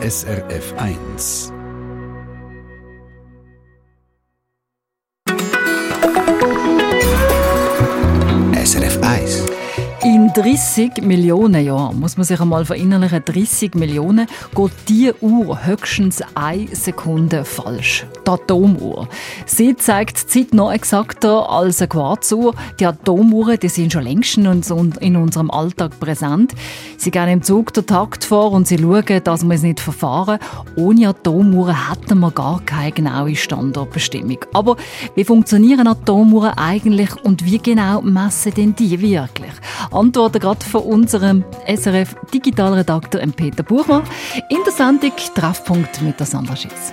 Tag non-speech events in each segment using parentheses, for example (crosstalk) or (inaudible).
SRF 1. 30 Millionen Jahren, muss man sich einmal verinnerlichen, 30 Millionen, geht die Uhr höchstens eine Sekunde falsch. Die Atomuhr. Sie zeigt die Zeit noch exakter als eine Quarzuhr. Die Atomuhren die sind schon längst in unserem Alltag präsent. Sie gehen im Zug den Takt vor und sie schauen, dass wir es nicht verfahren. Ohne Atomuhren hätten wir gar keine genaue Standortbestimmung. Aber wie funktionieren Atomuhren eigentlich und wie genau messen denn die wirklich? Antworten gerade von unserem SRF Digitalredakteur Peter Buchmann in der Sendung Treffpunkt mit der Sandra Schiss.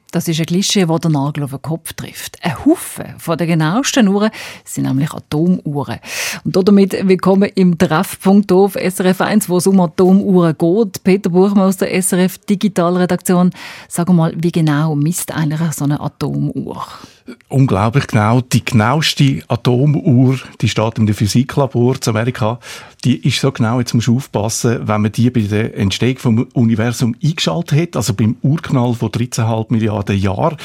das ist ein Klischee, das den Nagel auf den Kopf trifft. Ein Haufen von den genauesten Uhren sind nämlich Atomuhren. Und damit willkommen im Treffpunkt auf SRF 1, wo es um Atomuhren geht. Peter Buchmann aus der SRF Digitalredaktion. Sag mal, wie genau misst eigentlich so eine Atomuhr? unglaublich genau. Die genaueste Atomuhr, die steht im Physiklabor zu Amerika, die ist so genau, jetzt musst du aufpassen, wenn man die bei der Entstehung vom Universum eingeschaltet hat, also beim Urknall von 13,5 Milliarden Jahren,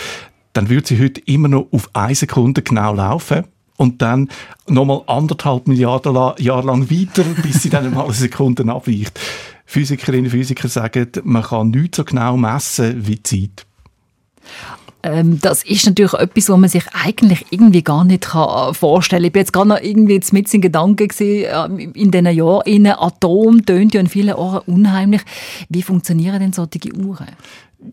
dann würde sie heute immer noch auf eine Sekunde genau laufen und dann nochmal anderthalb Milliarden Jahre lang weiter, (laughs) bis sie dann mal eine Sekunde abweicht. Physikerinnen und Physiker sagen, man kann nichts so genau messen wie Zeit. Ähm, das ist natürlich etwas, was man sich eigentlich irgendwie gar nicht kann vorstellen kann. Ich bin jetzt gerade noch irgendwie mit in Gedanken gewesen, äh, in diesen Jahren. Atom tönt ja in vielen Ohren unheimlich. Wie funktionieren denn solche Uhren?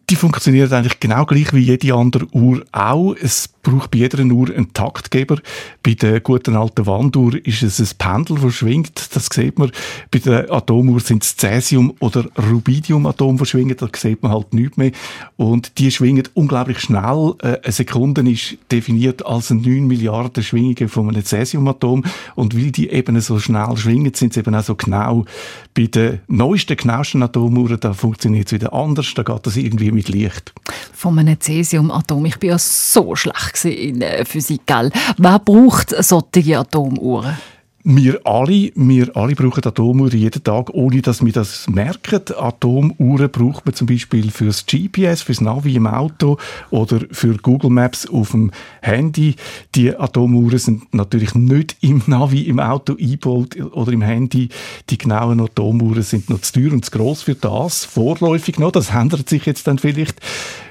Die funktioniert eigentlich genau gleich wie jede andere Uhr auch. Es braucht bei jeder Uhr einen Taktgeber. Bei der guten alten Wanduhr ist es ein Pendel, das schwingt. Das sieht man. Bei der Atomuhr sind es Cäsium- oder Rubidium-Atom, die schwingen. Da sieht man halt nichts mehr. Und die schwingen unglaublich schnell. Äh, eine Sekunde ist definiert als 9 Milliarden Schwingungen von einem Cäsiumatom. Und weil die eben so schnell schwingen, sind sie eben auch so genau. Bei den neuesten, genauesten Atomuhren, da funktioniert es wieder anders. Da geht das irgendwie mit Licht. Von einem Cäsiumatom. Ich bin ja so schlecht in der Physik. Gell? Wer braucht solche Atomuhren? Wir alle, wir alle brauchen Atomuhren jeden Tag, ohne dass wir das merken. Atomuhren braucht man zum Beispiel fürs GPS, fürs Navi im Auto oder für Google Maps auf dem Handy. Die Atomuhren sind natürlich nicht im Navi im Auto eingebaut oder im Handy. Die genauen Atomuhren sind noch zu teuer und zu gross für das. Vorläufig noch. Das ändert sich jetzt dann vielleicht.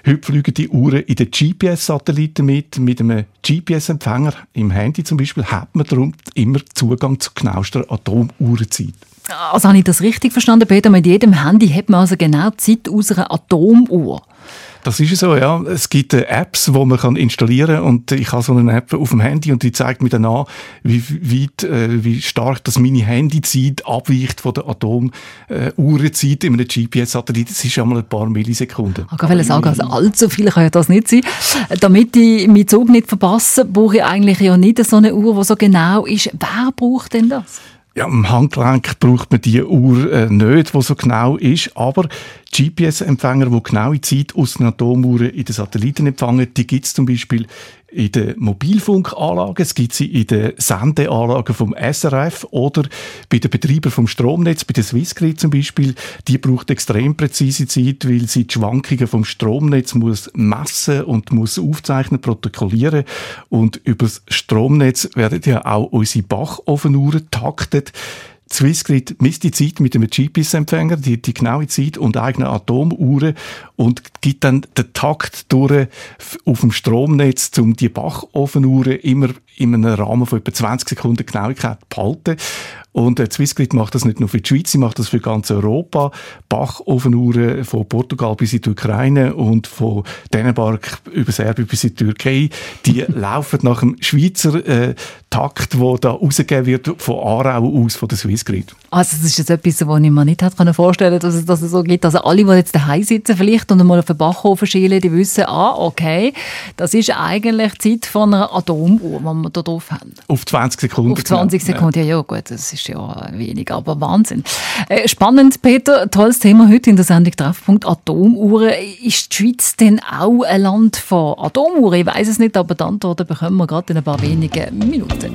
Heute fliegen die Uhren in den GPS-Satelliten mit. Mit einem GPS-Empfänger im Handy zum Beispiel hat man darum immer Zugang zu genauester Atomuhrenzeit. Also habe ich das richtig verstanden, Peter? Mit jedem Handy hat man also genau die Zeit aus einer Atomuhr. Das ist so, ja. Es gibt äh, Apps, die man kann installieren kann und ich habe so eine App auf dem Handy und die zeigt mir dann an, wie weit, äh, wie stark das meine Handyzeit abweicht von der Atomuhrenzeit äh, in einem GPS-Satellit. Das ist einmal ein paar Millisekunden. Ich kann sagen, also allzu viel kann ja das nicht sein. Damit ich meinen Zug nicht verpasse, brauche ich eigentlich ja nicht so eine Uhr, die so genau ist. Wer braucht denn das? Ja, am Handgelenk braucht man die Uhr äh, nicht, die so genau ist, aber GPS-Empfänger, die genaue Zeit aus den Atomuhren in den Satelliten empfangen, die gibt es zum Beispiel in den Mobilfunkanlagen, es gibt sie in den Sendeanlagen vom SRF oder bei den Betreibern vom Stromnetz, bei der Swissgrid zum Beispiel. Die braucht extrem präzise Zeit, weil sie die Schwankungen vom Stromnetz muss messen und muss aufzeichnen, protokollieren. Und über das Stromnetz werden ja auch unsere Bachofenuhren taktet. Swissgrid misst die Zeit mit einem GPS-Empfänger, die, die genaue Zeit und eigene Atomuhren und gibt dann den Takt durch auf dem Stromnetz, um die Bachofenuhren immer in einem Rahmen von etwa 20 Sekunden Genauigkeit zu behalten. Und äh, Swissgrid macht das nicht nur für die Schweiz, sie macht das für ganz Europa. Bachofenuhren von Portugal bis in die Ukraine und von Dänemark über Serbien bis in die Türkei, die (laughs) laufen nach dem Schweizer äh, Takt, der da rausgegeben wird von Aarau aus, von der Swissgrid. Also das ist jetzt etwas, was ich mir nicht hätte vorstellen dass es, dass es so geht. Also alle, die jetzt daheim sitzen vielleicht und einmal auf den Bachofen schielen, die wissen, ah, okay, das ist eigentlich die Zeit von einer Atomuhr, die wir da drauf haben. Auf 20 Sekunden. Auf 20 genau. Sekunden, ja. ja, gut, das ist ja wenig, aber Wahnsinn. Äh, spannend, Peter, tolles Thema heute in der Sendung Treffpunkt Atomuhren. Ist die Schweiz denn auch ein Land von Atomuhren? Ich weiß es nicht, aber die Antworten bekommen wir gerade in ein paar wenigen Minuten.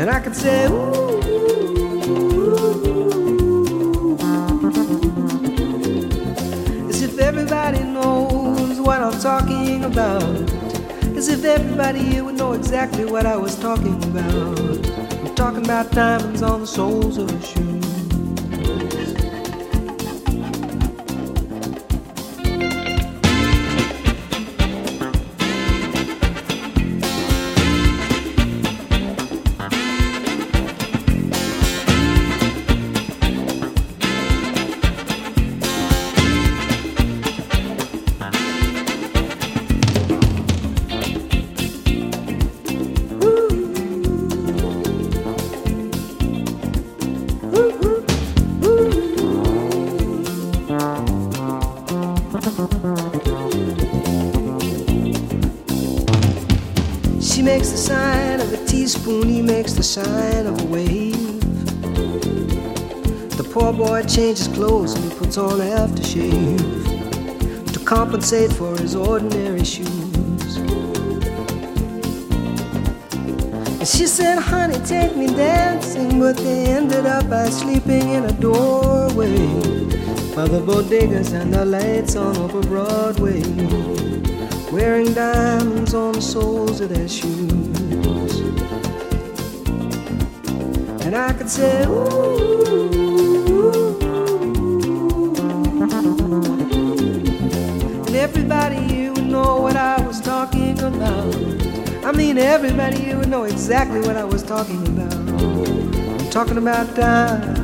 And I could say, ooh, ooh, ooh, as if everybody knows what I'm talking about. As if everybody here would know exactly what I was talking about. I'm talking about diamonds on the soles of a shoe. Changes clothes and he puts on aftershave to compensate for his ordinary shoes. And she said, honey, take me dancing, but they ended up by sleeping in a doorway by the bodegas and the lights on over Broadway, wearing diamonds on the soles of their shoes. And I could say, ooh. Everybody here would know what I was talking about. I mean, everybody here would know exactly what I was talking about. I'm talking about time.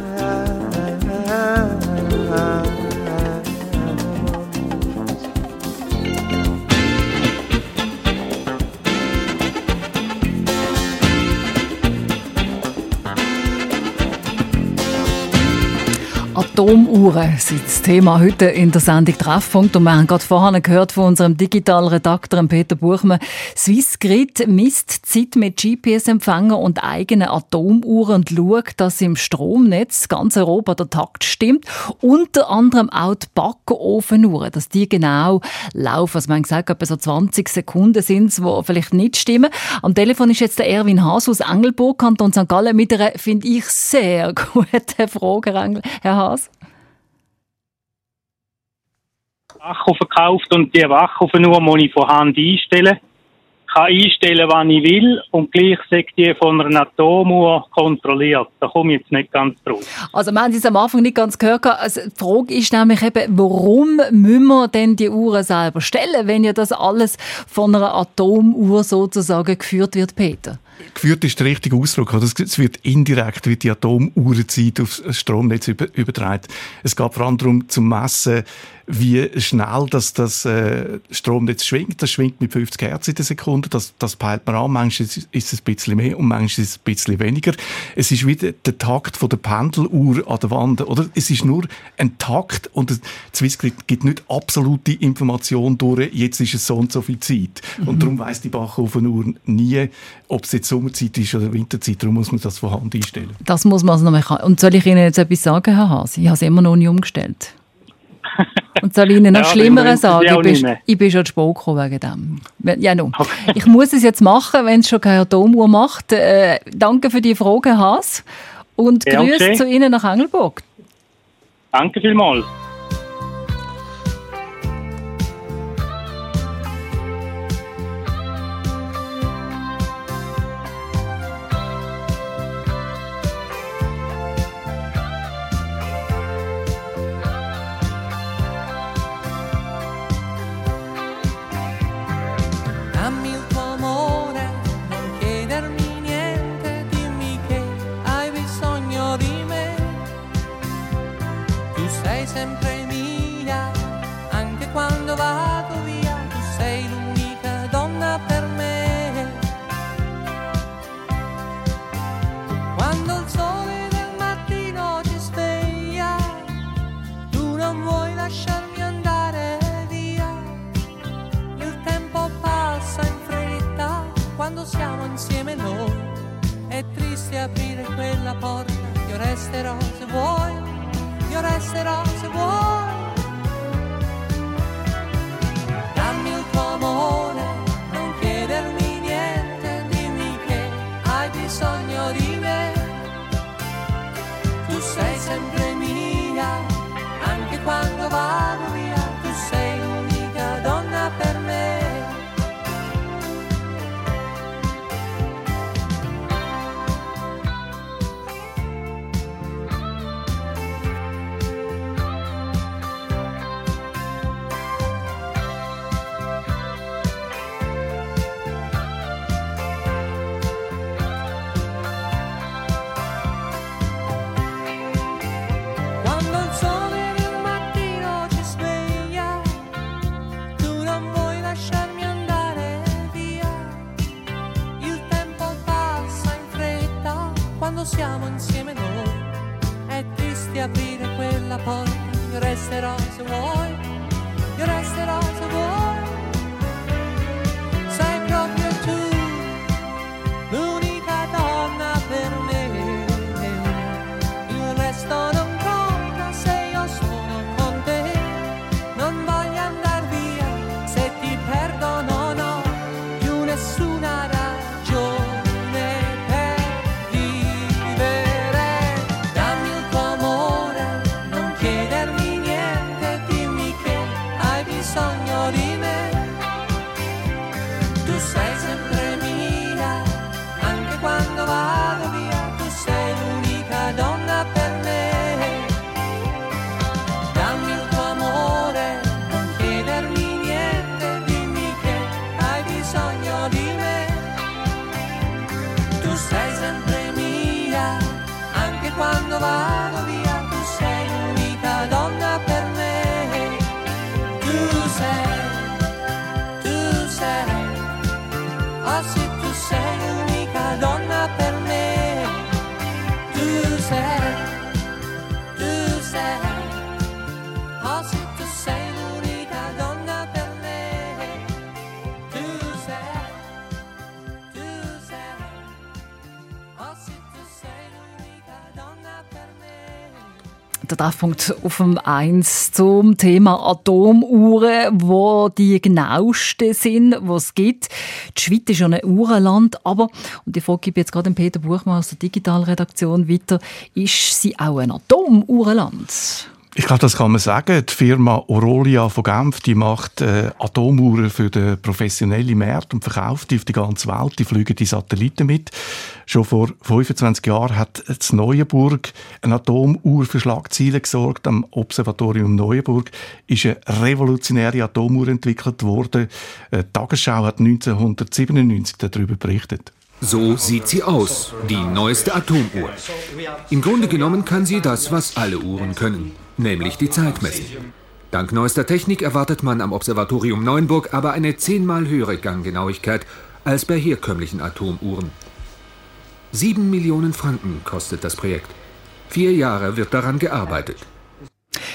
Atomuhren sind das Thema heute in der Sendung Treffpunkt. Und wir haben gerade vorhin gehört von unserem Digitalredakteur Peter Buchmann. Swissgrid misst Zeit mit GPS-Empfänger und eigenen Atomuhren und schaut, dass im Stromnetz ganz Europa der Takt stimmt. Unter anderem auch die Backofenuhren, dass die genau laufen. Also man gesagt, etwa so 20 Sekunden sind es, die vielleicht nicht stimmen. Am Telefon ist jetzt der Erwin Haas aus Engelburg, Kanton St. Gallen, mit einer, finde ich, sehr (laughs) guten Frage, Herr Haas. Wache verkauft und die Wache nur muss ich von Hand einstellen. Ich kann einstellen, wann ich will und gleich sagt die von einer Atomuhr kontrolliert. Da komme ich jetzt nicht ganz drauf. Also wir haben es am Anfang nicht ganz gehört. Also die Frage ist nämlich eben, warum müssen wir denn die Uhren selber stellen, wenn ja das alles von einer Atomuhr sozusagen geführt wird, Peter? Geführt ist der richtige Ausdruck. Es wird indirekt wird die Atomuhrenzeit aufs Stromnetz übertragen. Es geht vor allem darum, zu messen, wie schnell das, das äh, Stromnetz schwingt. Das schwingt mit 50 Hertz in der Sekunde. Das, das peilt man an. Manchmal ist es ein bisschen mehr und manchmal ist es ein bisschen weniger. Es ist wieder der Takt von der Pendeluhr an der Wand. Oder es ist nur ein Takt und Swissgrid gibt nicht absolute Information durch, jetzt ist es so und so viel Zeit. Mhm. Und darum weiss die Bachofenuhr nie, ob es jetzt Sommerzeit ist oder Winterzeit. Darum muss man das von Hand einstellen. Das muss man also noch mal. Und soll ich Ihnen jetzt etwas sagen, Herr Hase? Ich habe es immer noch nie umgestellt. Und soll ich Ihnen noch ja, Schlimmeres sagen? Ich bin, ich bin schon zu spät gekommen wegen dem. Ja, no. Okay. Ich muss es jetzt machen, wenn es schon keine Atomuhr macht. Äh, danke für die Frage, Haas. Und ja, Grüße okay. zu Ihnen nach Engelburg. Danke vielmals. Der Treffpunkt auf dem 1 zum Thema Atomuhren, wo die genauesten sind, was es gibt. Die Schweiz ist ja ein Uhrenland, aber, und die Frage gebe jetzt gerade Peter Buchmann aus der Digitalredaktion weiter, ist sie auch ein Atomuhrenland? Ich glaube, das kann man sagen. Die Firma Orolia von Genf, die macht äh, Atomuhren für den professionellen Markt und verkauft die auf die ganze Welt. Die fliegen die Satelliten mit. Schon vor 25 Jahren hat das Neuenburg eine Atomuhr für Schlagzeilen gesorgt. Am Observatorium Neuenburg ist eine revolutionäre Atomuhr entwickelt worden. Die Tagesschau hat 1997 darüber berichtet. So sieht sie aus, die neueste Atomuhr. Im Grunde genommen kann sie das, was alle Uhren können, nämlich die Zeit messen. Dank neuester Technik erwartet man am Observatorium Neuenburg aber eine zehnmal höhere Ganggenauigkeit als bei herkömmlichen Atomuhren. Sieben Millionen Franken kostet das Projekt. Vier Jahre wird daran gearbeitet.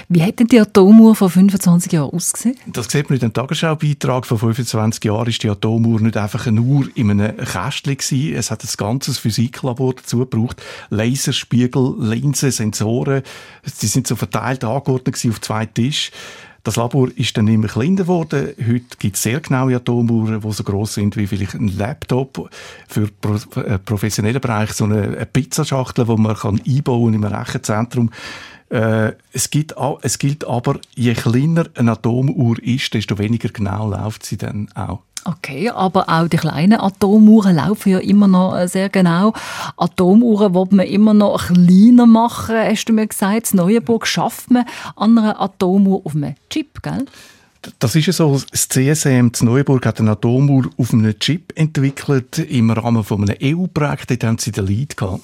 Wie hat denn die Atomuhr vor 25 Jahren ausgesehen? Das sieht man in dem Tagesschau-Beitrag von 25 Jahren, ist die Atomuhr nicht einfach eine Uhr in einem Kästchen gewesen. Es hat ein ganzes Physiklabor dazu gebraucht. Laserspiegel, Linsen, Sensoren. Sie sind so verteilt angeordnet auf zwei Tische. Das Labor ist dann immer kleiner geworden. Heute gibt es sehr genaue Atomuhren, die so groß sind wie vielleicht ein Laptop. Für pro, äh, professionellen Bereich so eine, eine Pizzaschachtel, die man kann einbauen im Rechenzentrum. Äh, es, gibt, es gilt aber, je kleiner eine Atomuhr ist, desto weniger genau läuft sie dann auch. Okay, aber auch die kleinen Atomuhren laufen ja immer noch äh, sehr genau. Atomuhren will man immer noch kleiner machen, hast du mir gesagt. In Neuenburg schafft man an einer Atomuhr auf einem Chip, gell? Das ist ja so, das CSM zu Neuburg hat eine Atomuhr auf einem Chip entwickelt im Rahmen von einem EU-Projekt, dort haben sie den Lead gehabt.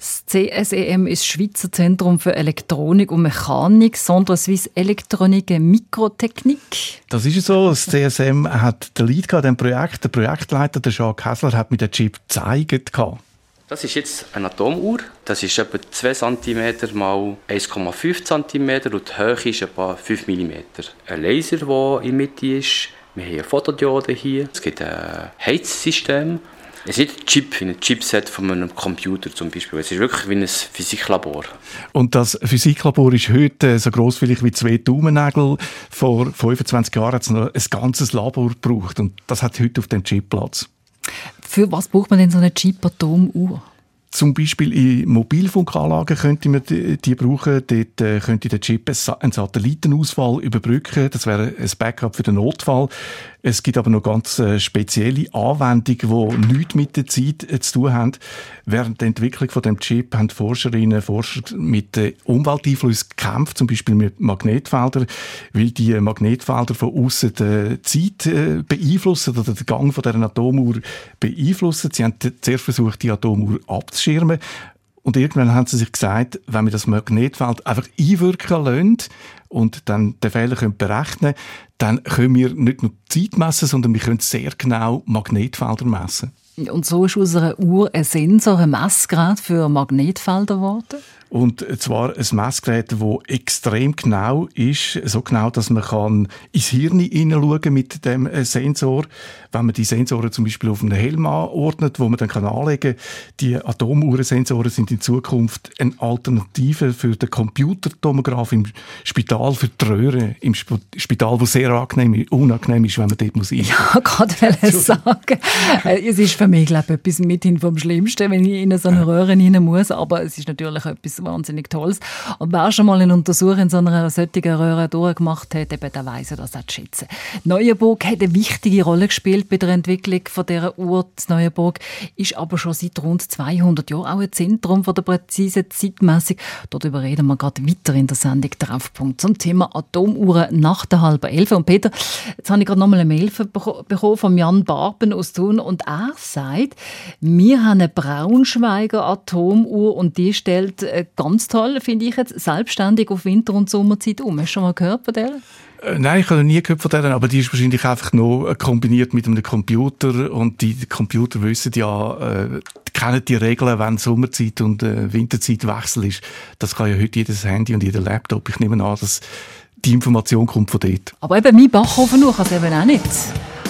Das CSEM ist das Schweizer Zentrum für Elektronik und Mechanik, sondern Swiss Elektronik und Mikrotechnik. Das ist so, das CSM hat den Lead gehabt, an diesem Projekt. Der Projektleiter, der Jacques Kessler, hat mir den Chip gezeigt. Das ist jetzt eine Atomuhr. Das ist etwa 2 cm mal 1,5 cm und die Höhe ist etwa 5 mm. Ein Laser, der in der Mitte ist. Wir haben eine Fotodiode hier. Es gibt ein Heizsystem. Es ist ein Chip, wie ein Chipset von einem Computer zum Beispiel. Es ist wirklich wie ein Physiklabor. Und das Physiklabor ist heute so groß vielleicht wie zwei Daumennägel. Vor 25 Jahren hat es noch ein ganzes Labor gebraucht. Und das hat heute auf dem Chip Platz. Für was braucht man denn so eine Chip-Atomuhr? Zum Beispiel in Mobilfunkanlagen könnte man die, die brauchen. Dort äh, könnte der Chip einen Satellitenausfall überbrücken. Das wäre ein Backup für den Notfall. Es gibt aber noch ganz äh, spezielle Anwendungen, die nichts mit der Zeit äh, zu tun haben. Während der Entwicklung von dem Chip haben Forscherinnen und Forscher mit äh, Umwelteinfluss gekämpft, zum Beispiel mit Magnetfeldern, weil die Magnetfelder von außen die Zeit beeinflussen oder den Gang von dieser Atomuhr beeinflussen. Sie haben zuerst versucht, die Atomuhr abzuschirmen. Und irgendwann haben sie sich gesagt, wenn wir das Magnetfeld einfach einwirken lassen und dann den Fehler können berechnen dann können wir nicht nur Zeit messen, sondern wir können sehr genau Magnetfelder messen. Und so ist aus einer Uhr ein Sensor, ein Messgerät für Magnetfelder geworden? Und zwar ein Messgerät, das extrem genau ist, so genau, dass man kann ins Hirn hineinschauen mit dem äh, Sensor. Wenn man die Sensoren zum Beispiel auf einem Helm anordnet, wo man dann kann anlegen kann. Die Atomuhrensensoren sind in Zukunft eine Alternative für den Computertomograph im Spital, für die Röhre im Sp Spital, wo sehr angenehm, unangenehm ist, wenn man dort muss. Ja, gerade (laughs) sagen. Äh, Es ist für mich, glaube ich, etwas mithin vom Schlimmsten, wenn ich in so eine Röhre rein muss. Aber es ist natürlich etwas wahnsinnig Tolles. Und wer schon mal eine Untersuchung in so einer solchen Röhre durchgemacht hat, eben, der weiss das auch zu schätzen. Neuenburg hat eine wichtige Rolle gespielt bei der Entwicklung von dieser Uhr. Das Neuenburg ist aber schon seit rund 200 Jahren auch ein Zentrum von der präzisen Zeitmessung. Darüber reden wir gerade weiter in der Sendung Treffpunkt zum Thema Atomuhren nach der halben Elf. Und Peter, jetzt habe ich gerade nochmal eine Mail bekommen von Jan Barben aus Thun und er sagt, wir haben eine Braunschweiger Atomuhr und die stellt äh, ganz toll, finde ich jetzt, selbstständig auf Winter- und Sommerzeit um. Hast du schon mal gehört von der? Äh, Nein, ich habe noch nie gehört von denen, aber die ist wahrscheinlich einfach noch äh, kombiniert mit einem Computer und die Computer wissen ja, äh, kennen die Regeln, wenn Sommerzeit und äh, Winterzeit Wechsel ist. Das kann ja heute jedes Handy und jeder Laptop. Ich nehme an, dass die Information kommt von dort. Aber eben mein Bachhofen kann es eben auch nicht.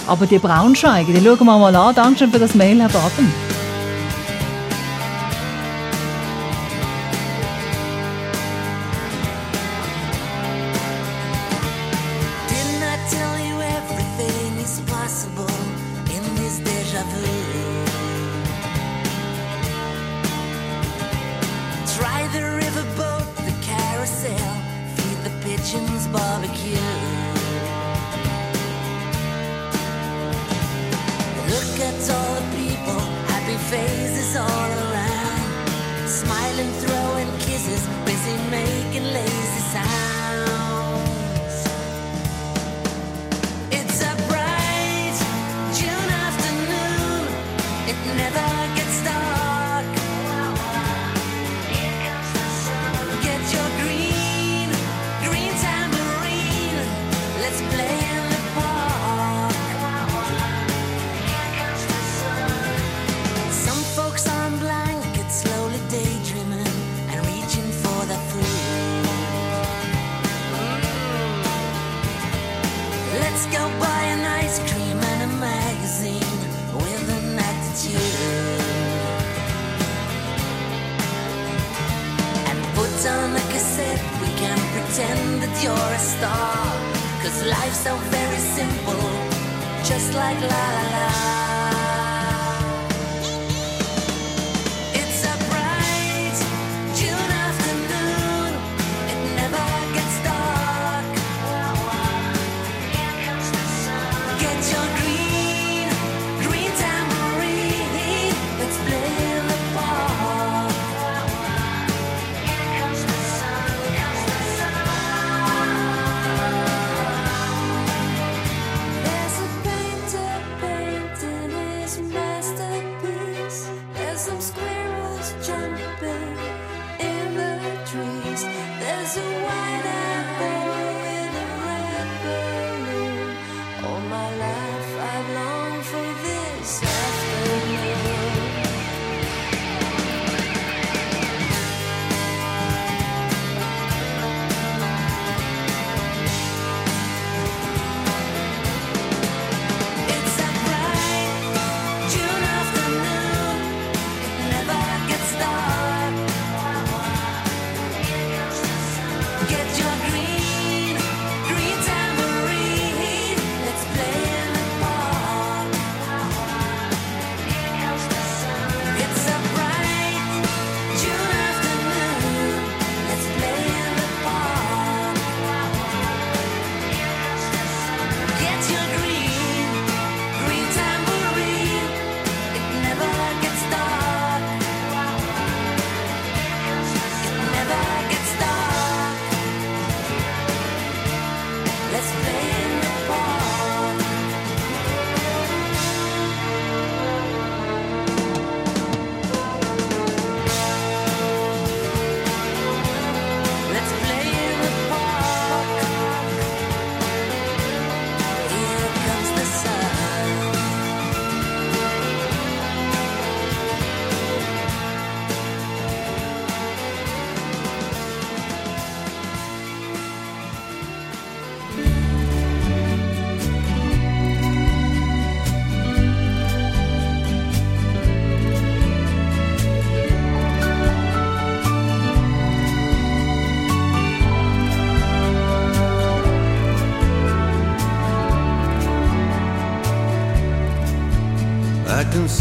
Aber die Braunschweiger, die schauen wir mal an. Dankeschön für das Mail, Herr Baden.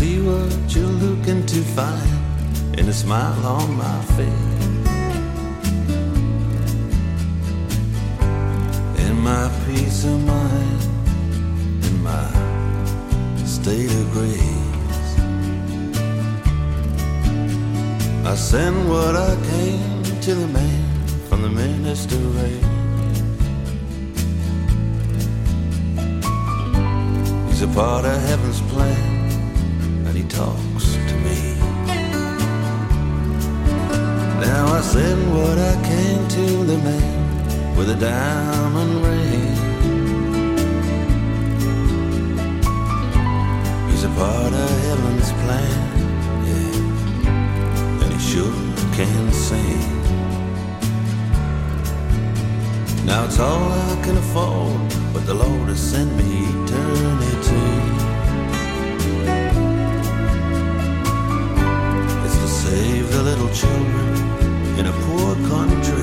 see what you're looking to find in a smile on my face. In my peace of mind, in my state of grace, I send what I can to the man from the minister race. He's a part of heaven's plan talks to me. Now I send what I came to the man with a diamond ring. He's a part of heaven's plan, yeah, and he sure can sing. Now it's all I can afford, but the Lord has sent me eternity. The little children in a poor country.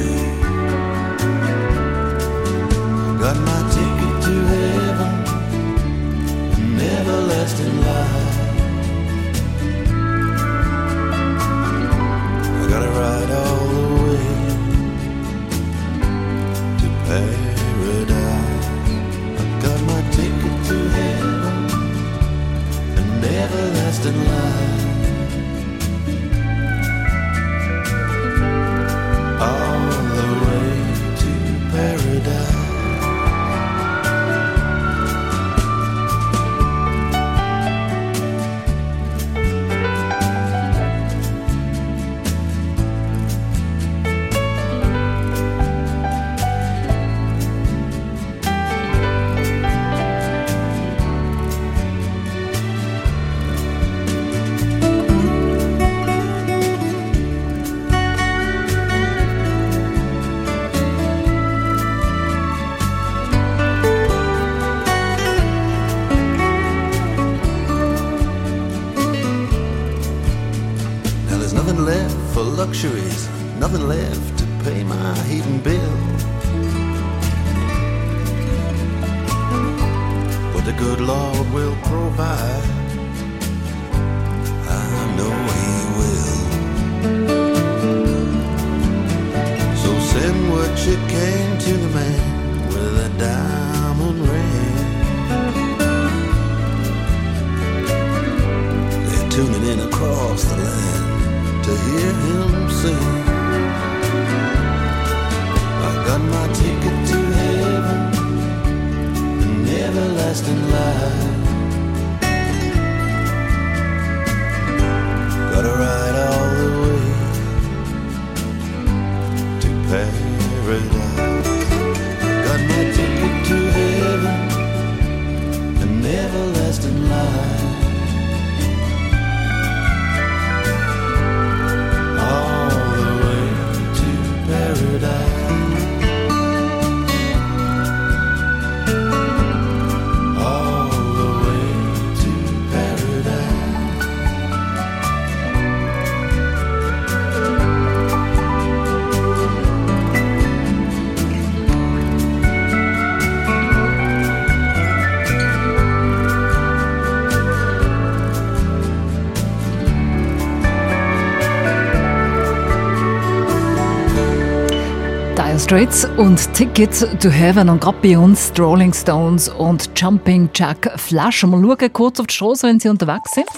Straits und Tickets to Heaven und gerade bei uns die Rolling Stones und Jumping Jack Flash. Mal schauen kurz auf die Straße, wenn sie unterwegs sind.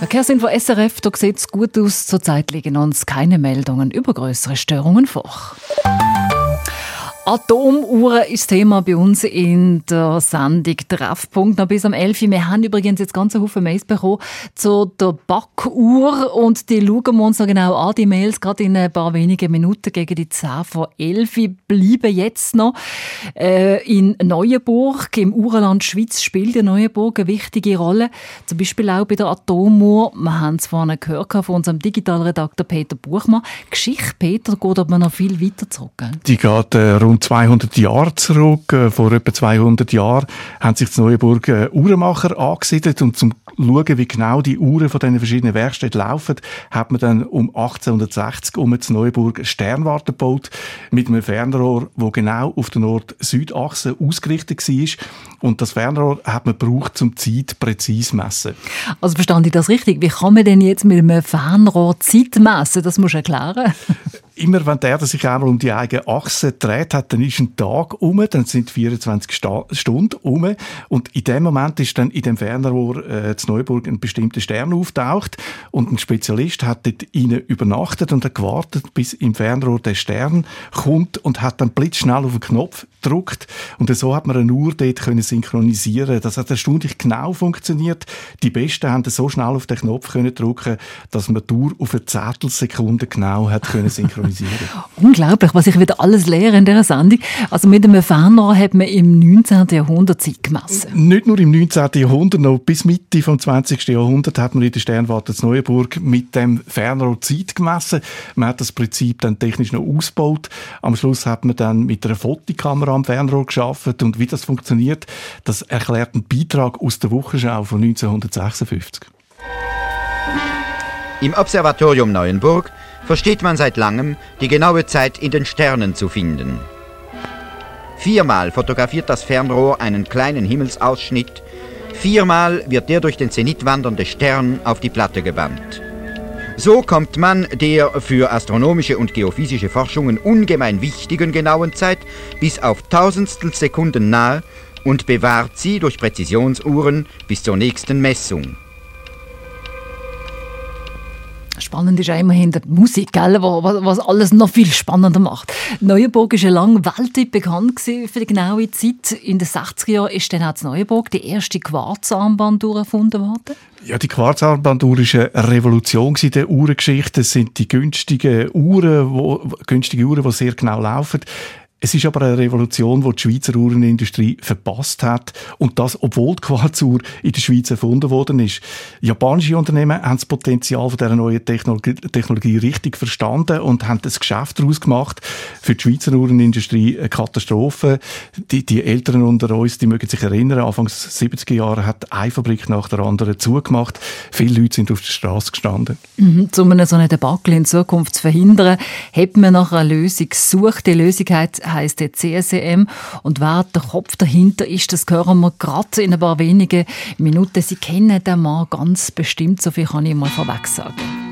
Verkehrsinfo SRF, da sieht es gut aus. Zurzeit liegen uns keine Meldungen über größere Störungen vor. Atomuhren ist Thema bei uns in der Sendung Treffpunkt noch bis am 11. Wir haben übrigens jetzt ganz Haufen Mails bekommen zu der Backuhr und die schauen wir uns noch genau an. Die Mails gerade in ein paar wenigen Minuten gegen die 10 vor 11 bleiben jetzt noch äh, in Neuenburg. Im Uhrenland Schweiz spielt die Neuenburg eine wichtige Rolle. Zum Beispiel auch bei der Atomuhr. Wir haben es vorhin gehört von unserem Digitalredakteur Peter Buchmann. Geschichte, Peter, geht aber noch viel weiter zurück. Gell? Die geht äh, rund 200 Jahre zurück. Äh, vor etwa 200 Jahren haben sich in Neuenburg äh, Uhrenmacher angesiedelt und zum schauen, wie genau die Uhren von diesen verschiedenen Werkstätten laufen, hat man dann um 1860 um Neuenburg eine Sternwarte gebaut mit einem Fernrohr, wo genau auf der Nord-Süd-Achse ausgerichtet war. Und das Fernrohr hat man gebraucht, um die Zeit präzise zu messen. Also verstand ich das richtig? Wie kann man denn jetzt mit einem Fernrohr Zeit messen? Das musst du erklären. (laughs) immer wenn der sich einmal um die eigene Achse dreht hat, dann ist ein Tag um, dann sind 24 Sta Stunden um. Und in dem Moment ist dann in dem Fernrohr äh, zu Neuburg ein bestimmter Stern auftaucht. Und ein Spezialist hat dort innen übernachtet und hat gewartet, bis im Fernrohr der Stern kommt und hat dann blitzschnell auf den Knopf gedrückt und so hat man eine Uhr dort können synchronisieren. Das hat erstaunlich genau funktioniert. Die Besten haben so schnell auf den Knopf können drücken, dass man die Uhr auf eine Zehntelsekunde genau hat können synchronisieren. (laughs) Unglaublich, was ich wieder alles lehre in dieser Sendung. Also mit einem Fernrohr hat man im 19. Jahrhundert Zeit gemessen. Nicht nur im 19. Jahrhundert, noch bis Mitte vom 20. Jahrhundert hat man in der Sternwarte zu Neuenburg mit dem Fernrohr Zeit gemessen. Man hat das Prinzip dann technisch noch ausgebaut. Am Schluss hat man dann mit einer Fotokamera am Fernrohr geschafft und wie das funktioniert, das erklärt ein Beitrag aus der Wochenschau von 1956. Im Observatorium Neuenburg versteht man seit langem, die genaue Zeit in den Sternen zu finden. Viermal fotografiert das Fernrohr einen kleinen Himmelsausschnitt, viermal wird der durch den Zenit wandernde Stern auf die Platte gebannt. So kommt man der für astronomische und geophysische Forschungen ungemein wichtigen genauen Zeit bis auf Tausendstel Sekunden nahe und bewahrt sie durch Präzisionsuhren bis zur nächsten Messung. Spannend ist auch immerhin die Musik, gell, was alles noch viel spannender macht. Neuenburg ja lange weltweit bekannt für die genaue Zeit. In den 60er Jahren ist dann auch in Neuenburg die erste Quarzarmbanduhr erfunden worden. Ja, die Quarzarmbanduhr war eine Revolution in der Uhrengeschichte. Es sind die günstigen Uhren, wo, günstige Uhren, die sehr genau laufen. Es ist aber eine Revolution, die die Schweizer Uhrenindustrie verpasst hat. Und das, obwohl die Quarzuhr in der Schweiz erfunden worden ist. Japanische Unternehmen haben das Potenzial von dieser neuen Technologie, Technologie richtig verstanden und haben das Geschäft daraus gemacht. Für die Schweizer Uhrenindustrie eine Katastrophe. Die, die Älteren unter uns, die mögen sich erinnern, Anfang 70er Jahre hat eine Fabrik nach der anderen zugemacht. Viele Leute sind auf der Straße gestanden. Mhm, um so einen Debakel in Zukunft zu verhindern, hat man nach einer Lösung gesucht. Die Lösung heisst heisst der CSEM. Und wer der Kopf dahinter ist, das hören wir gerade in ein paar wenigen Minuten. Sie kennen den Mann ganz bestimmt, so viel kann ich mal vorweg sagen.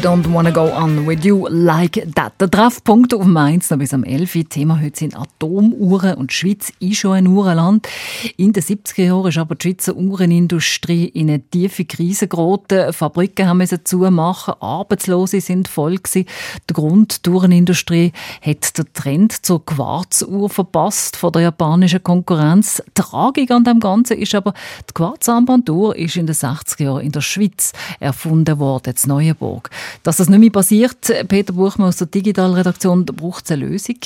I Don't Wanna Go On With You Like That. Der Treffpunkt auf Mainz noch bis am 11. Uhr. Thema heute sind Atomuhren und die Schweiz ist schon ein Uhrenland. In den 70er Jahren ist aber die Schweizer Uhrenindustrie in eine tiefe Krise geraten. Fabriken haben müssen zumachen, Arbeitslose sind voll gewesen. Der Grund, die Uhrenindustrie hat den Trend zur Quarzuhr verpasst von der japanischen Konkurrenz. Tragik an dem Ganzen ist aber, die Quarzarmbanduhr ist in den 60er Jahren in der Schweiz erfunden worden, in Neuenburg. Dass das nicht mehr passiert, Peter Buchmann aus der Digitalredaktion, da braucht es eine Lösung.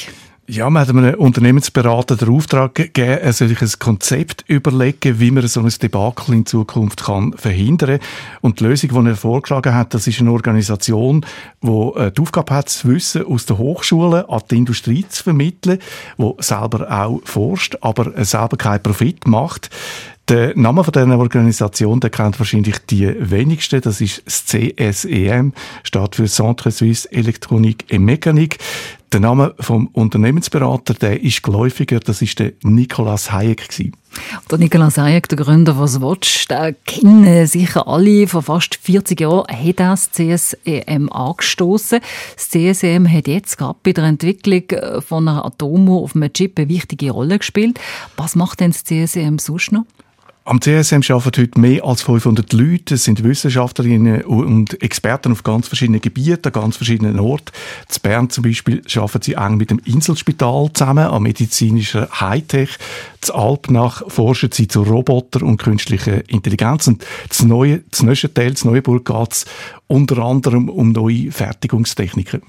Ja, wir haben einem Unternehmensberater den Auftrag gegeben, er soll sich ein Konzept überlegen, wie man so ein Debakel in Zukunft kann verhindern Und die Lösung, die er vorgeschlagen hat, das ist eine Organisation, die äh, die Aufgabe hat, das Wissen aus den Hochschulen an die Industrie zu vermitteln, die selber auch forscht, aber selber keinen Profit macht. Der Name von dieser Organisation, der kennt wahrscheinlich die wenigsten. Das ist das CSEM, steht für Centre Suisse Elektronik et Mécanique. Der Name vom Unternehmensberater, der ist geläufiger. Das ist der Nicolas Hayek. Der Nikolaus Hayek, der Gründer von Swatch, den kennen sicher alle. Vor fast 40 Jahren hat das CSEM angestoßen. Das CSEM hat jetzt gerade bei der Entwicklung von einer Atomuhr auf einem Chip eine wichtige Rolle gespielt. Was macht denn das CSEM sonst noch? Am CSM arbeiten heute mehr als 500 Leute. Es sind Wissenschaftlerinnen und Experten auf ganz verschiedenen Gebieten, an ganz verschiedenen Orten. In Bern zum Beispiel arbeiten sie eng mit dem Inselspital zusammen an medizinischer Hightech. In Alpnach forschen sie zu Roboter und künstlicher Intelligenz. Und das neue, das Neuburg geht es unter anderem um neue Fertigungstechniken.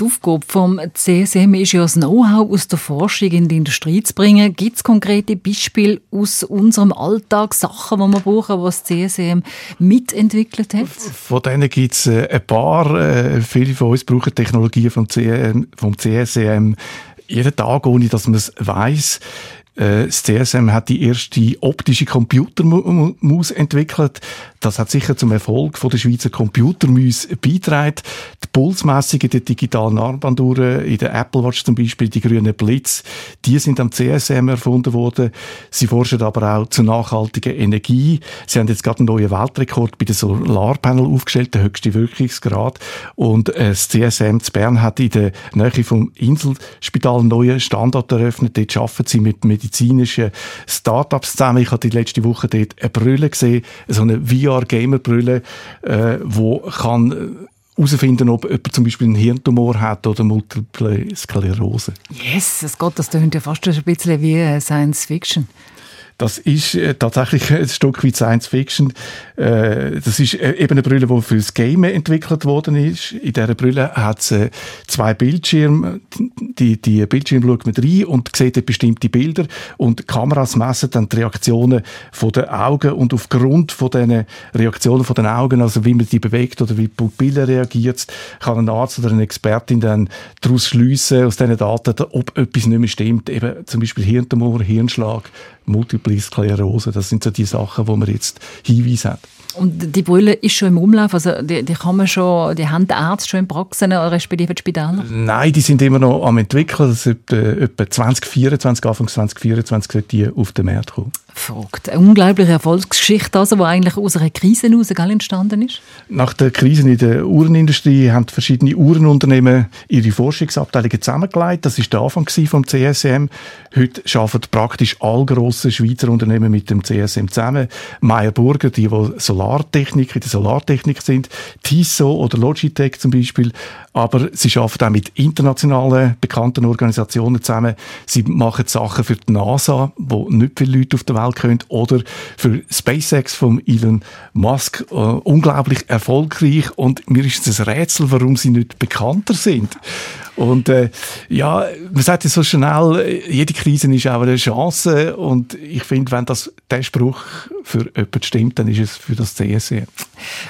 Die Aufgabe vom CSM ist ja, das Know-how aus der Forschung in die Industrie zu bringen. Gibt es konkrete Beispiele aus unserem Alltag, Sachen, die wir brauchen, was das CSM mitentwickelt hat? Von denen gibt es äh, ein paar. Äh, viele von uns brauchen Technologien vom, CM, vom CSM jeden Tag, ohne dass man es weiss. Äh, Das CSM hat die erste optische Computermaus entwickelt. Das hat sicher zum Erfolg von der Schweizer Computermaus beigetragen. Die Pulsmessungen der digitalen Armbanduhren, in der Apple Watch zum Beispiel, die grünen Blitz, die sind am CSM erfunden worden. Sie forschen aber auch zu nachhaltiger Energie. Sie haben jetzt gerade einen neuen Weltrekord bei den Solarpanel aufgestellt, der höchste Wirkungsgrad. Und äh, das CSM zu Bern hat in der Nähe vom Inselspital einen neuen Standort eröffnet. Dort arbeiten sie mit medizinischen Start-ups zusammen. Ich habe die letzte Woche dort eine Brille gesehen, so eine VR-Gamer-Brille, äh, wo kann äh, herausfinden, ob jemand zum Beispiel einen Hirntumor hat oder Multiple Sklerose. Yes, es geht, das klingt ja fast ein bisschen wie äh, Science Fiction. Das ist äh, tatsächlich ein Stück weit Science Fiction. Äh, das ist äh, eben eine Brille, die fürs Game entwickelt worden ist. In dieser Brille hat es zwei Bildschirme. Die, die Bildschirme schaut man rein und sieht bestimmte Bilder. Und Kameras messen dann die Reaktionen den Augen. Und aufgrund von diesen Reaktionen den Augen, also wie man die bewegt oder wie die Pupille reagiert, kann ein Arzt oder eine Expertin dann daraus schliessen, aus diesen Daten, ob etwas nicht mehr stimmt. Eben zum Beispiel Hirntumor, Hirnschlag, Multiple Sklerose. Das sind so die Sachen, wo man jetzt Hinweise hat. Und die Brille ist schon im Umlauf, also die, die kann man schon, die haben die Ärzte schon in Praxen, respektive Spitäler? Nein, die sind immer noch am entwickeln. Das ist etwa, etwa 2024, Anfang 2024 sollte die auf den Markt kommen. Verrückt. Eine unglaubliche Erfolgsgeschichte, also, die eigentlich aus einer Krise heraus entstanden ist. Nach der Krise in der Uhrenindustrie haben verschiedene Uhrenunternehmen ihre Forschungsabteilungen zusammengelegt. Das ist der Anfang vom CSM. Heute arbeiten praktisch alle grossen Schweizer Unternehmen mit dem CSM zusammen. Meyer Burger, die, die Solartechnik, in der Solartechnik sind, Tissot oder Logitech zum Beispiel. Aber sie arbeiten auch mit internationalen bekannten Organisationen zusammen. Sie machen Sachen für die NASA, wo nicht viele Leute auf der Welt können, oder für SpaceX von Elon Musk. Äh, unglaublich erfolgreich und mir ist es ein Rätsel, warum sie nicht bekannter sind. Und äh, ja, man sagt ja so schnell, jede Krise ist auch eine Chance und ich finde, wenn das der Spruch für jemanden stimmt, dann ist es für das CSE.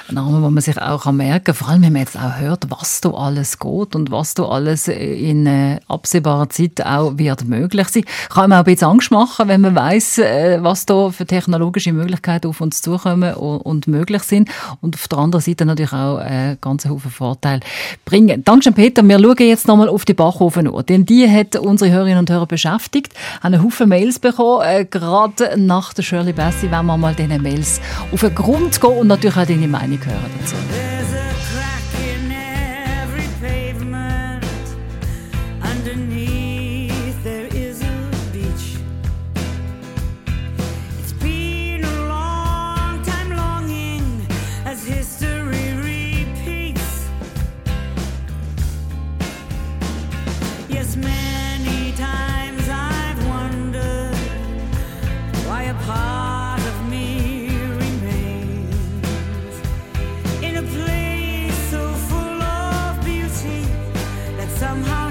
Ein Name, den man sich auch merken kann, vor allem wenn man jetzt auch hört, was da alles geht und was da alles in äh, absehbarer Zeit auch wird möglich sein. Kann man auch ein bisschen Angst machen, wenn man weiß, äh, was da für technologische Möglichkeiten auf uns zukommen und, und möglich sind und auf der anderen Seite natürlich auch äh, ganze Haufen Vorteile bringen. Dankeschön, Peter. Wir schauen jetzt nochmal auf die Bachhofen an, denn die hat unsere Hörerinnen und Hörer beschäftigt, haben einen Haufen Mails bekommen, äh, gerade nach der Shirley Bassey, wenn wir mal diesen Mails auf den Grund gehen und natürlich auch deine Meinung hören dazu. somehow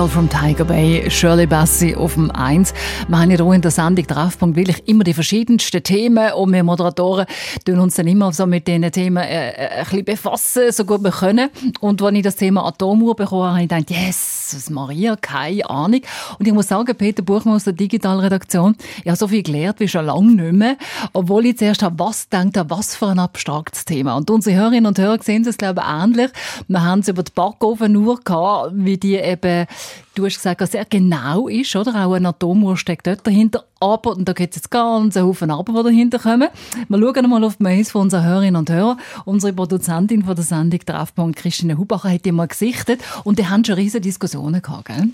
Girl from Tiger Bay, Shirley Bassey auf dem 1. Wir haben hier in der Sendung Treffpunkt wirklich immer die verschiedensten Themen und wir Moderatoren tun uns dann immer so mit diesen Themen äh, äh, ein bisschen befassen, so gut wir können. Und als ich das Thema Atomuhr bekommen habe, ich gedacht, yes, was Maria, keine Ahnung. Und ich muss sagen, Peter Buchmann aus der Digitalredaktion, ich habe so viel gelernt wie schon lange nicht mehr, obwohl ich zuerst habe, was denkt er, was für ein abstraktes Thema. Und unsere Hörerinnen und Hörer sehen es, glaube ich, ähnlich. Wir haben es über die Backofenuhr gehabt, wie die eben du hast gesagt, sehr genau ist, oder? Auch ein Atomuhr steckt dort dahinter. Aber, und da gibt es jetzt ganz einen Haufen Aber, die dahinter kommen. Wir schauen mal auf die Mails von unseren Hörerinnen und Hörern. Unsere Produzentin von der Sendung Treffpunkt, Christine Hubacher, hat die mal gesichtet und die haben schon riesige Diskussionen gehabt, gell?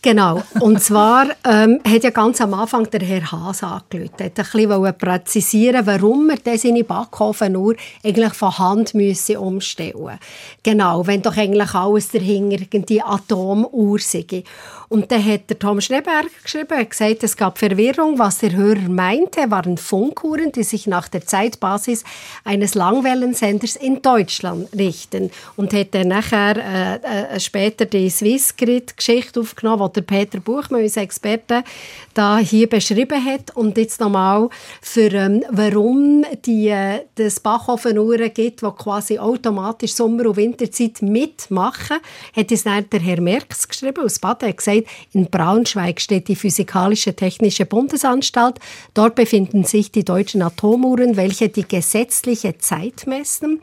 Genau. Und zwar ähm, hat ja ganz am Anfang der Herr Haas angerufen. Er wollte ein präzisieren, warum er seine Backofenuhr eigentlich von Hand müsse umstellen Genau, wenn doch eigentlich alles dahinter die Atomuhr sei. Und dann hat der Tom Schneeberger geschrieben, gesagt, es gab Verwirrung. Was der Hörer meinte, waren Funkuhren, die sich nach der Zeitbasis eines Langwellensenders in Deutschland richten. Und hat dann nachher äh, äh, später die Swissgrid-Geschichte aufgenommen, die der Peter Buchmann, unser Experte, da hier beschrieben hat. Und jetzt nochmal, für, ähm, warum die, äh, das Bachofenuhren gibt, die quasi automatisch Sommer- und Winterzeit mitmachen, hat es dann der Herr Merks geschrieben aus Baden. Er hat gesagt, in Braunschweig steht die Physikalische Technische Bundesanstalt. Dort befinden sich die deutschen Atomuhren, welche die gesetzliche Zeit messen.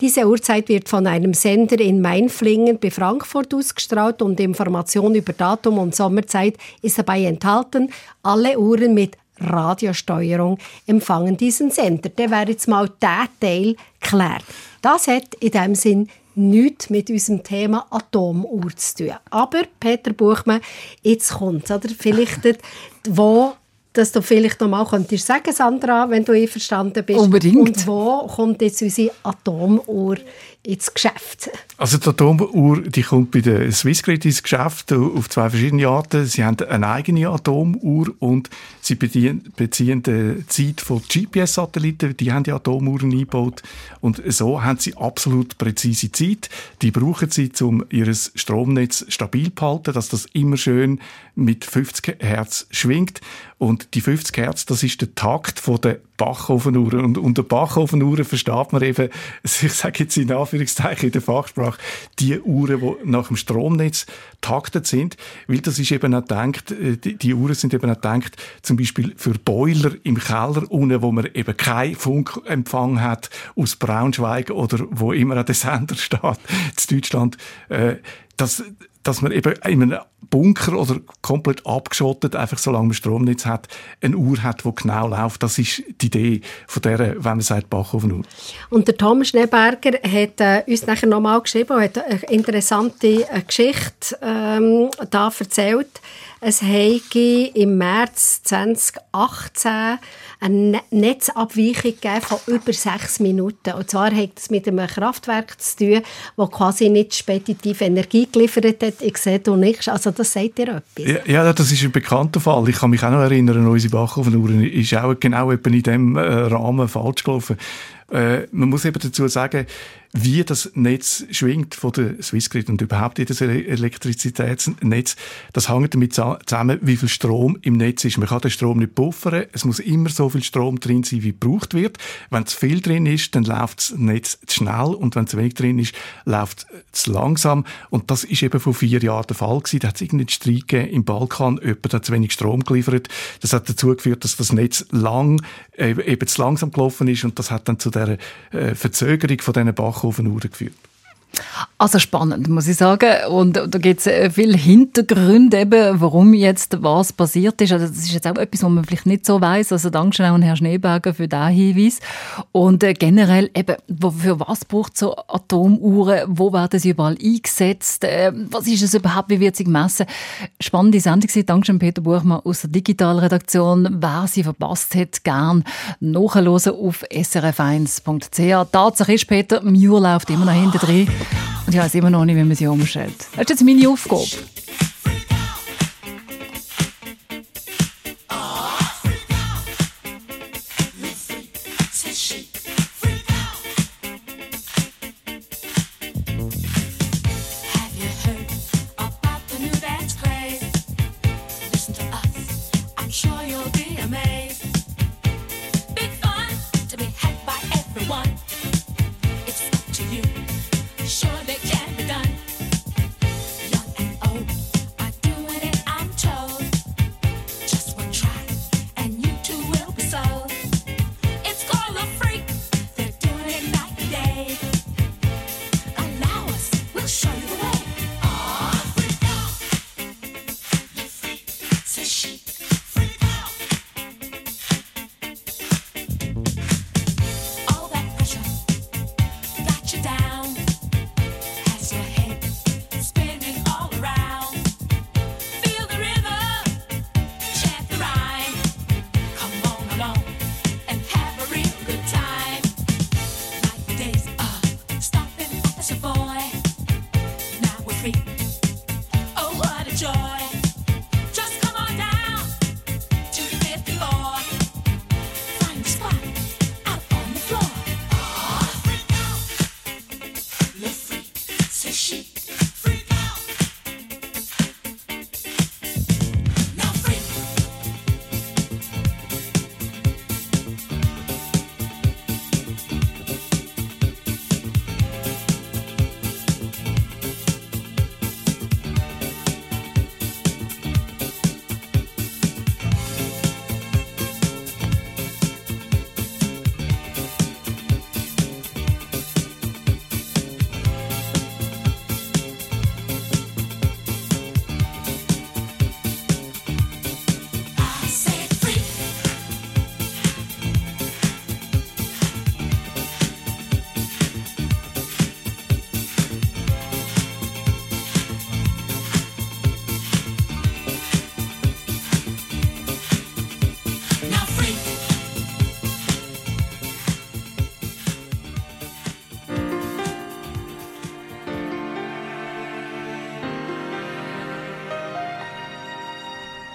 Diese Uhrzeit wird von einem Sender in Mainflingen bei Frankfurt ausgestrahlt und Information über Datum und Sommerzeit ist dabei enthalten. Alle Uhren mit Radiosteuerung empfangen diesen Sender. Der wäre jetzt mal der Teil geklärt. Das hat in dem Sinn nichts mit unserem Thema Atomuhr zu tun. Aber, Peter Buchmann, jetzt kommt oder? Vielleicht, (laughs) wo dass du vielleicht noch mal könntest sagen, Sandra, wenn du einverstanden bist. Unbedingt. Und wo kommt jetzt unsere Atomuhr ins Geschäft? Also die Atomuhr die kommt bei der Swissgrid ins Geschäft auf zwei verschiedene Arten. Sie haben eine eigene Atomuhr und sie beziehen, beziehen die Zeit von GPS-Satelliten. Die haben die Atomuhren eingebaut und so haben sie absolut präzise Zeit. Die brauchen sie, um ihr Stromnetz stabil zu behalten, dass das immer schön mit 50 Hertz schwingt. Und die 50 Hertz, das ist der Takt von der Bachofenuhren. Und unter Bachofenuhren versteht man eben, (laughs) ich sage jetzt in Anführungszeichen in der Fachsprache, die Uhren, die nach dem Stromnetz taktet sind, weil das ist eben auch gedacht, die, die Uhren sind eben auch gedacht, zum Beispiel für Boiler im Keller unten, wo man eben keinen Funkempfang hat, aus Braunschweig oder wo immer an der Sender (laughs) steht, in Deutschland, äh, das, dass man eben in einem Bunker oder komplett abgeschottet, einfach solange man Stromnetz hat, eine Uhr hat, die genau läuft. Das ist die Idee von der, wenn man sagt, Bachofenuhr. Und der Tom Schneeberger hat äh, uns nachher nochmal geschrieben und hat eine interessante äh, Geschichte ähm, da erzählt. Es habe im März 2018 eine Ne- Netzabweichung von über sechs Minuten. Und zwar hat es mit einem Kraftwerk zu tun, das quasi nicht speditiv Energie geliefert hat. Ich sehe da nichts. Also das sagt ihr etwas. Ja, ja, das ist ein bekannter Fall. Ich kann mich auch noch erinnern, unsere Bachofenuhr ist auch genau in diesem äh, Rahmen falsch gelaufen. Äh, man muss eben dazu sagen, wie das Netz schwingt von der Swissgrid und überhaupt jedes Ele- Elektrizitätsnetz, das hängt damit zusammen, wie viel Strom im Netz ist. Man kann den Strom nicht buffern. Es muss immer so viel Strom drin sein, wie gebraucht wird. Wenn zu viel drin ist, dann läuft das Netz zu schnell und wenn zu wenig drin ist, läuft es zu langsam. Und das ist eben vor vier Jahren der Fall gewesen. Da hat es irgendeinen Streit gegeben im Balkan. Jemand hat zu wenig Strom geliefert. Das hat dazu geführt, dass das Netz lang, äh, eben zu langsam gelaufen ist und das hat dann zu der äh, Verzögerung von diesen Bachofenuhren geführt. Also spannend, muss ich sagen. Und da gibt es viele Hintergründe, eben, warum jetzt was passiert ist. Also das ist jetzt auch etwas, was man vielleicht nicht so weiß. Also Dankeschön auch an Herrn Schneeberger für diesen Hinweis. Und äh, generell eben, für was braucht so Atomuhren? Wo werden sie überall eingesetzt? Äh, was ist es überhaupt? Wie wird sie gemessen? Spannende Sendung gewesen. Dankeschön Peter Buchmann aus der Digitalredaktion. Wer sie verpasst hat, gern nachhören auf srf1.ch. Tatsache ist, Peter, Mure läuft immer noch hinten drin. Und ich weiß immer noch nicht, wie man sie umstellt. Das ist jetzt meine Aufgabe.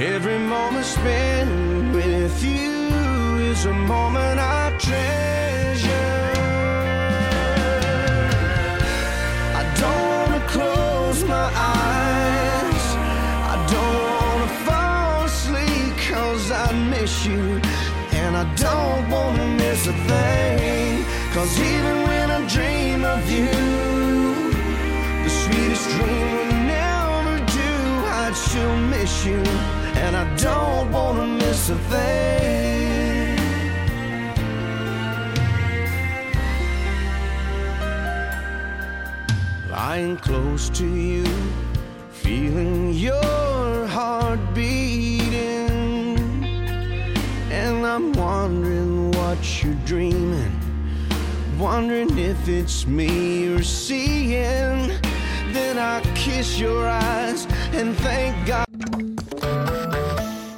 Every moment spent with you is a moment I treasure. I don't wanna close my eyes. I don't wanna fall asleep cause I miss you. And I don't wanna miss a thing. Cause even when I dream of you, the sweetest dream will never do. I'd still miss you, and I don't wanna miss a thing. Lying close to you, feeling your heart beating, and I'm wondering what you're dreaming. Wondering if it's me you're seeing. Then I kiss your eyes and thank God.